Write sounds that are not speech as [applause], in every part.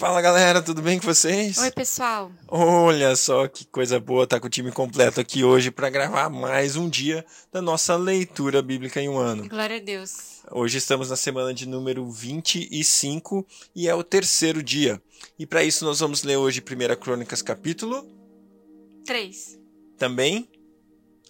Fala galera, tudo bem com vocês? Oi, pessoal. Olha só que coisa boa estar tá com o time completo aqui hoje para gravar mais um dia da nossa leitura bíblica em um ano. Glória a Deus. Hoje estamos na semana de número 25 e é o terceiro dia. E para isso nós vamos ler hoje 1 Crônicas capítulo 3. Também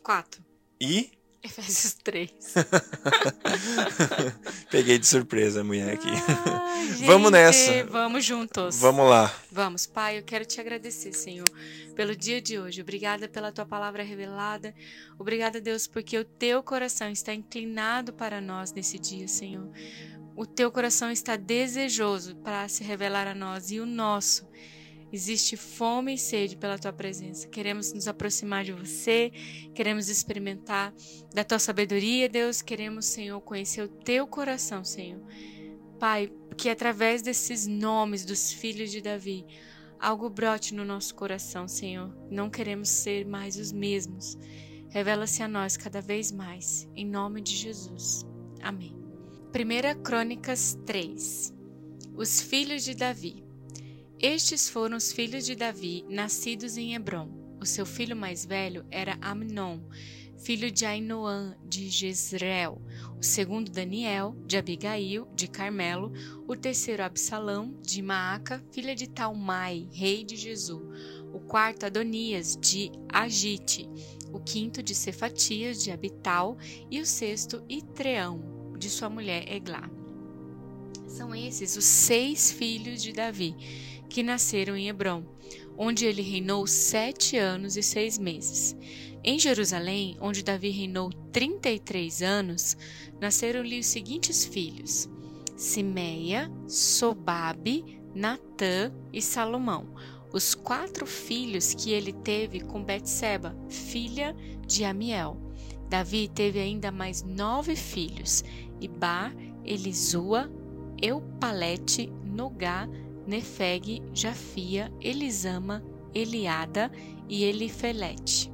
4. E [laughs] Efésios 3. [laughs] Peguei de surpresa a mulher aqui. [laughs] gente, vamos nessa. Vamos juntos. Vamos lá. Vamos, Pai, eu quero te agradecer, Senhor, pelo dia de hoje. Obrigada pela tua palavra revelada. Obrigada, Deus, porque o teu coração está inclinado para nós nesse dia, Senhor. O teu coração está desejoso para se revelar a nós e o nosso Existe fome e sede pela tua presença. Queremos nos aproximar de você, queremos experimentar da tua sabedoria, Deus. Queremos, Senhor, conhecer o teu coração, Senhor. Pai, que através desses nomes dos filhos de Davi, algo brote no nosso coração, Senhor. Não queremos ser mais os mesmos. Revela-se a nós cada vez mais, em nome de Jesus. Amém. 1 Crônicas 3 Os filhos de Davi. Estes foram os filhos de Davi, nascidos em Hebron. O seu filho mais velho era Amnon, filho de Ainoã de Jezreel. O segundo Daniel, de Abigail, de Carmelo. O terceiro Absalão, de Maaca, filha de Talmai, rei de Jesus. O quarto Adonias, de Agite. O quinto de Cefatias, de Abital. E o sexto Itreão, de sua mulher Eglá. São esses os seis filhos de Davi que nasceram em Hebron, onde ele reinou sete anos e seis meses. Em Jerusalém, onde Davi reinou trinta e três anos, nasceram-lhe os seguintes filhos: Simeia, Sobabe, Natã e Salomão, os quatro filhos que ele teve com Betseba, filha de Amiel. Davi teve ainda mais nove filhos: Ibar, Elisua, Eupalete, Nogá, Nefeg, Jafia, Elisama, Eliada e Elifelete.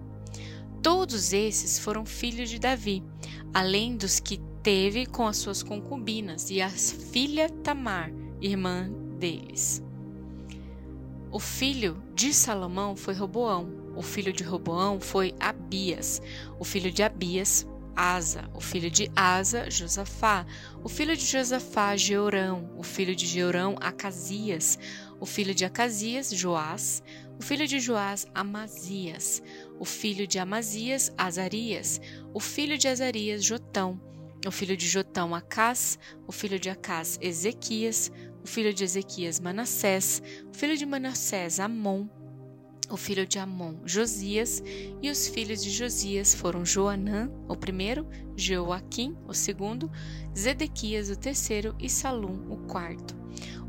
Todos esses foram filhos de Davi, além dos que teve com as suas concubinas e a filha Tamar, irmã deles. O filho de Salomão foi Roboão, o filho de Roboão foi Abias, o filho de Abias Asa, o filho de Asa, Josafá, o filho de Josafá, Georão, o filho de Georão, Acasias, o filho de Acasias, Joás, o filho de Joás, Amazias, o filho de Amazias, Azarias, o filho de Azarias, Jotão, o filho de Jotão, Acás, o filho de Acás, Ezequias, o filho de Ezequias, Manassés, o filho de Manassés, Amon, o filho de Amon, Josias, e os filhos de Josias foram Joanã, o primeiro, Joaquim, o segundo, Zedequias, o terceiro, e Salum, o quarto.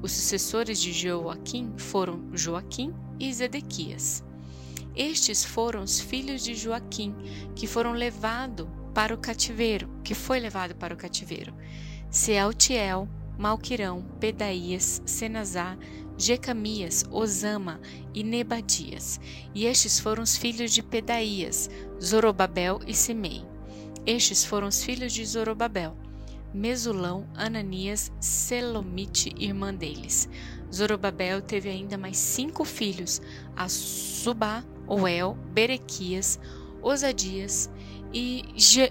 Os sucessores de Joaquim foram Joaquim e Zedequias. Estes foram os filhos de Joaquim, que foram levados para o cativeiro, que foi levado para o cativeiro. Sealtiel, Malquirão, Pedaías, Senazar, Jecamias, Osama e Nebadias. E estes foram os filhos de Pedaías, Zorobabel e Simei. Estes foram os filhos de Zorobabel, Mesulão, Ananias, Selomite, irmã deles. Zorobabel teve ainda mais cinco filhos, Asubá, Oel, Berequias, Osadias e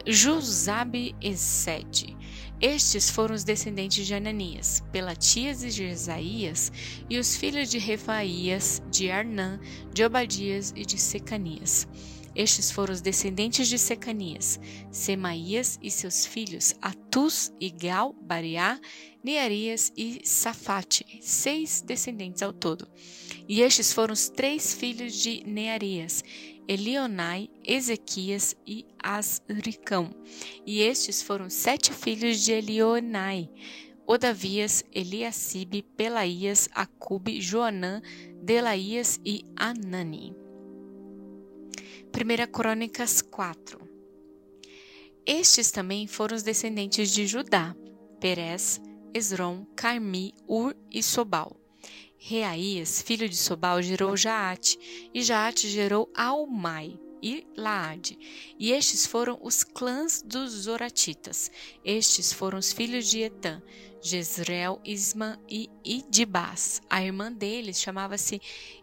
Jusabe e Sede. Estes foram os descendentes de Ananias, Pelatias e Jesaías, e os filhos de Refaías, de Arnã, de Obadias e de Secanias. Estes foram os descendentes de Secanias, Semaías e seus filhos, Atus, Igal, Bariá, Nearias e Safate, seis descendentes ao todo. E estes foram os três filhos de Nearias, Elionai, Ezequias e Asricão. E estes foram sete filhos de Elionai, Odavias, Eliacibe, Pelaías, Acube, Joanã, Delaías e Anani. 1 Crônicas 4 Estes também foram os descendentes de Judá, Perez, Esrom, Carmi, Ur e Sobal. Reaías, filho de Sobal, gerou Jaate, e Jaate gerou Almai, e Laade. E estes foram os clãs dos Zoratitas. Estes foram os filhos de Etã, Jezreel, Isma e Idibás. A irmã deles chamava-se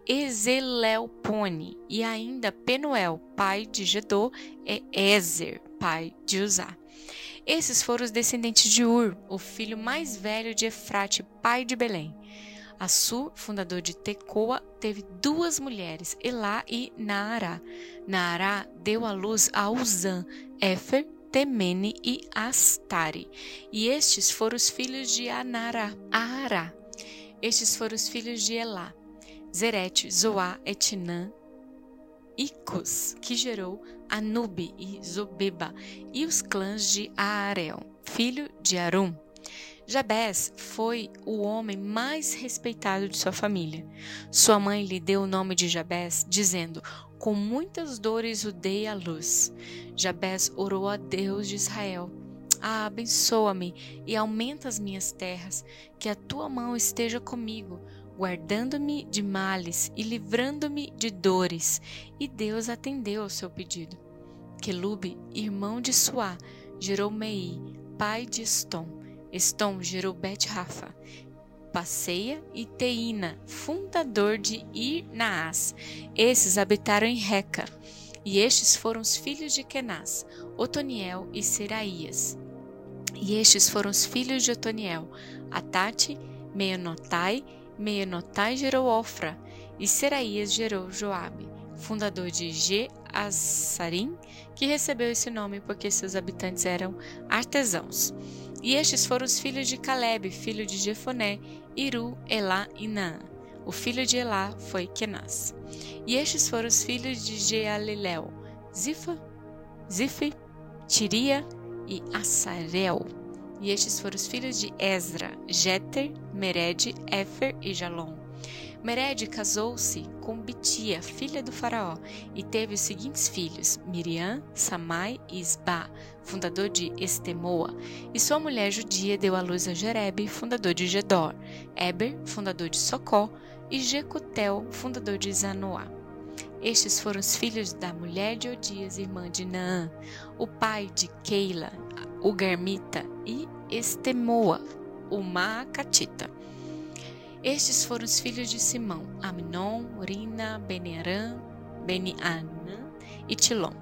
Ezelelpone, e ainda Penuel, pai de Gedor, e Ezer, pai de Uzá. Esses foram os descendentes de Ur, o filho mais velho de Efrate, pai de Belém. Assur, fundador de Tecoa, teve duas mulheres, Elá e Naará. Naará deu à luz a Uzã, Éfer, Temene e Astare. E estes foram os filhos de Anará, Aará. Estes foram os filhos de Elá, Zerete, Zoá, Etinã, Icos, que gerou Anube e Zobeba, e os clãs de Aarel, filho de Arum. Jabés foi o homem mais respeitado de sua família. Sua mãe lhe deu o nome de Jabés, dizendo: Com muitas dores o dei à luz. Jabés orou a Deus de Israel: Ah, abençoa-me e aumenta as minhas terras, que a tua mão esteja comigo, guardando-me de males e livrando-me de dores. E Deus atendeu ao seu pedido. Quelube, irmão de Suá, gerou Mei, pai de Estom. Estom gerou Bet-Rafa, Passeia e Teína, fundador de Ir-Naás. Esses habitaram em Reca. E estes foram os filhos de Kenaz, Otoniel e Seraías. E estes foram os filhos de Otoniel, Atate, Meonotai, Meonotai gerou Ofra, e Seraías gerou Joabe, fundador de Ge-Assarim, que recebeu esse nome porque seus habitantes eram artesãos. E estes foram os filhos de Caleb, filho de Jefoné, Iru, Elá e Naã. O filho de Elá foi Kenaz. E estes foram os filhos de Jealilel, Zifa, Zife, Tiria e Assarel. E estes foram os filhos de Ezra, Jeter, Mered, Éfer e Jalom. Mered casou-se com Bitia, filha do faraó, e teve os seguintes filhos: Miriam, Samai e Isba, fundador de Estemoa, e sua mulher judia deu à luz a Jerebe, fundador de Gedor, Eber, fundador de Socó, e Jecutel, fundador de Zanoá. Estes foram os filhos da mulher de Odias, irmã de Naã, o pai de Keila, o Garmita, e Estemoa, o Maacatita. Estes foram os filhos de Simão, Amnon, Rina, Beniarã, Benianã e Tilom.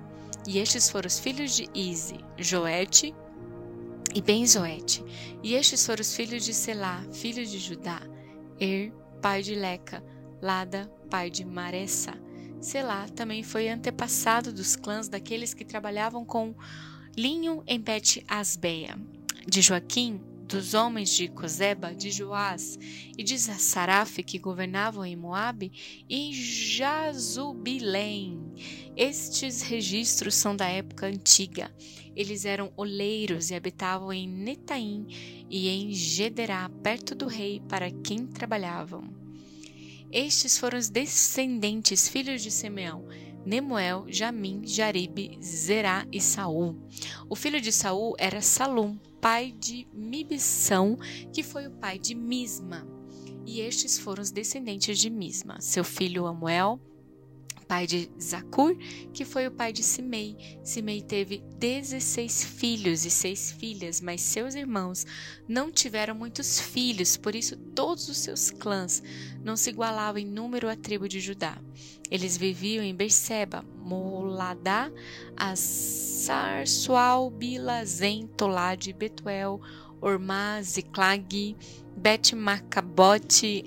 E estes foram os filhos de Ize, Joete e Benzoete. E estes foram os filhos de Selá, filho de Judá, Er, pai de Leca, Lada, pai de Maressa. Selá também foi antepassado dos clãs daqueles que trabalhavam com linho em Bet-Asbeia. De Joaquim, dos homens de Cozeba, de Joás e de Saraf que governavam em Moabe, e em Jazubilém. Estes registros são da época antiga. Eles eram oleiros e habitavam em Netaim e em Gederá, perto do rei, para quem trabalhavam. Estes foram os descendentes, filhos de Simeão, Nemuel, Jamim, Jaribe, Zerá e Saul. O filho de Saul era Salum, pai de Mibsão, que foi o pai de Misma. E estes foram os descendentes de Misma, seu filho Amuel, pai de Zacur, que foi o pai de Simei. Simei teve 16 filhos e seis filhas, mas seus irmãos não tiveram muitos filhos, por isso todos os seus clãs não se igualavam em número à tribo de Judá. Eles viviam em Berseba, Moladá, Assar, Sual, Bila, Zen, Tolade, Betuel, Ormá, Ziklag, Bet-Macabote,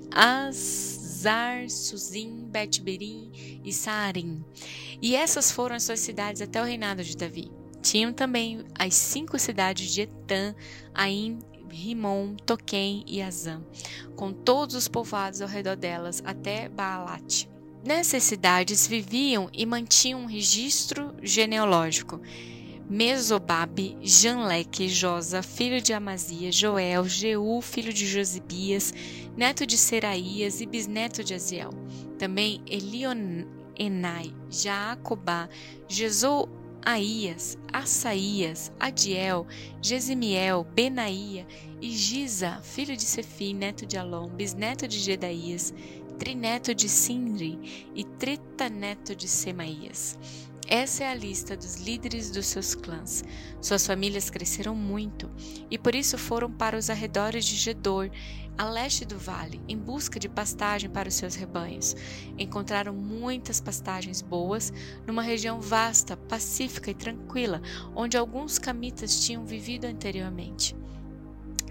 Azar, Suzim, Bet-Berim e Saarim. E essas foram as suas cidades até o reinado de Davi. Tinham também as cinco cidades de Etã, Aim, Rimon, Toquém e Azam, com todos os povoados ao redor delas até Baalate. Nessas cidades viviam e mantinham um registro genealógico. Mesobabe, Janleque, Josa, filho de Amazia, Joel, Jeú, filho de Josibias, neto de Seraías e bisneto de Aziel. Também Elionenai, Jaacobá, Jezoaías, Assaías, Adiel, Gesimiel, Benaía e Giza, filho de Sefi, neto de Alom, bisneto de Gedaías, trineto de Sinri e tritaneto de Semaías. Essa é a lista dos líderes dos seus clãs. Suas famílias cresceram muito e por isso foram para os arredores de Gedor, a leste do vale, em busca de pastagem para os seus rebanhos. Encontraram muitas pastagens boas numa região vasta, pacífica e tranquila, onde alguns camitas tinham vivido anteriormente.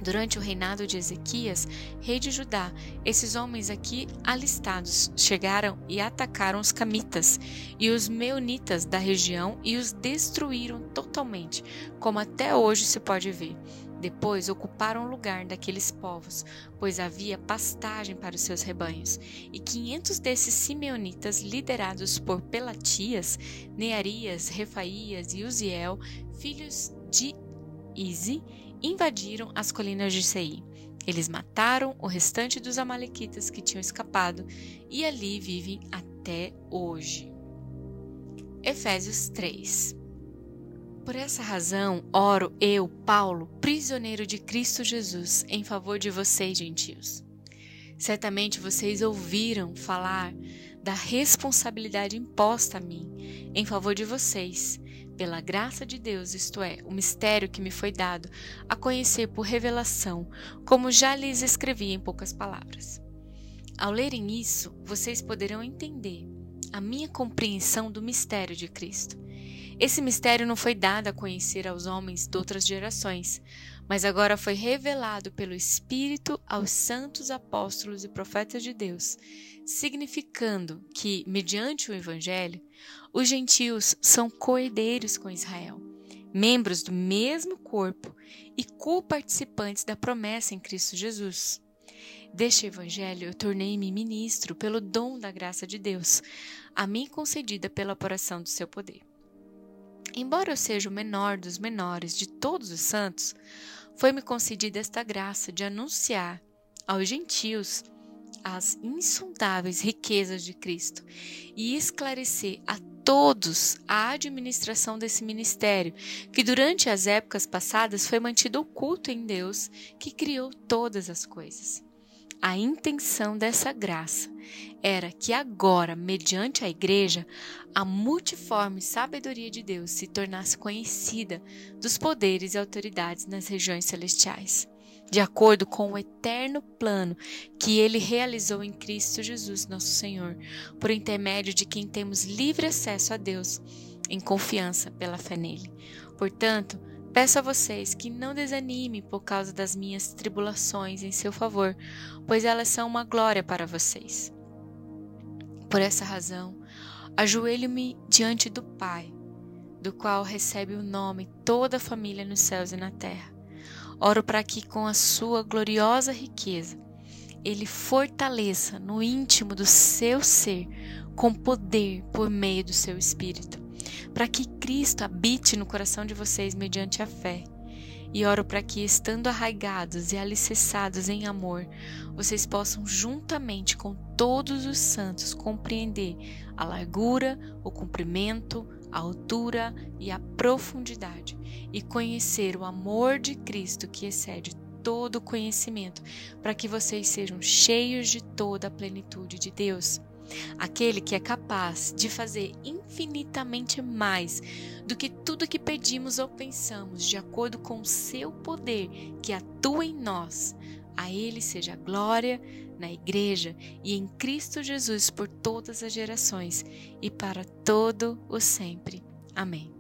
Durante o reinado de Ezequias, rei de Judá, esses homens aqui alistados chegaram e atacaram os camitas e os meunitas da região e os destruíram totalmente, como até hoje se pode ver. Depois ocuparam o lugar daqueles povos, pois havia pastagem para os seus rebanhos. E quinhentos desses simeonitas, liderados por Pelatias, Nearias, Refaías e Uziel, filhos de Ize, invadiram as colinas de Sei. Eles mataram o restante dos amalequitas que tinham escapado e ali vivem até hoje. Efésios 3 Por essa razão, oro eu, Paulo, prisioneiro de Cristo Jesus, em favor de vocês, gentios. Certamente vocês ouviram falar da responsabilidade imposta a mim em favor de vocês pela graça de Deus, isto é, o mistério que me foi dado a conhecer por revelação, como já lhes escrevi em poucas palavras. Ao lerem isso, vocês poderão entender a minha compreensão do mistério de Cristo. Esse mistério não foi dado a conhecer aos homens de outras gerações, mas agora foi revelado pelo Espírito aos santos apóstolos e profetas de Deus, significando que, mediante o Evangelho, os gentios são coerdeiros com Israel, membros do mesmo corpo e co-participantes da promessa em Cristo Jesus. Deste Evangelho eu tornei-me ministro pelo dom da graça de Deus, a mim concedida pela operação do seu poder. Embora eu seja o menor dos menores de todos os santos, foi-me concedida esta graça de anunciar aos gentios as insondáveis riquezas de Cristo e esclarecer a todos a administração desse ministério, que durante as épocas passadas foi mantido oculto em Deus, que criou todas as coisas. A intenção dessa graça era que agora, mediante a Igreja, a multiforme sabedoria de Deus se tornasse conhecida dos poderes e autoridades nas regiões celestiais, de acordo com o eterno plano que ele realizou em Cristo Jesus, nosso Senhor, por intermédio de quem temos livre acesso a Deus em confiança pela fé nele. Portanto, Peço a vocês que não desanimem por causa das minhas tribulações em seu favor, pois elas são uma glória para vocês. Por essa razão, ajoelho-me diante do Pai, do qual recebe o nome toda a família nos céus e na terra. Oro para que, com a sua gloriosa riqueza, ele fortaleça no íntimo do seu ser, com poder por meio do seu espírito para que Cristo habite no coração de vocês mediante a fé. E oro para que, estando arraigados e alicerçados em amor, vocês possam, juntamente com todos os santos, compreender a largura, o comprimento, a altura e a profundidade, e conhecer o amor de Cristo que excede todo conhecimento, para que vocês sejam cheios de toda a plenitude de Deus aquele que é capaz de fazer infinitamente mais do que tudo que pedimos ou pensamos, de acordo com o seu poder que atua em nós. A Ele seja glória na Igreja e em Cristo Jesus por todas as gerações e para todo o sempre. Amém.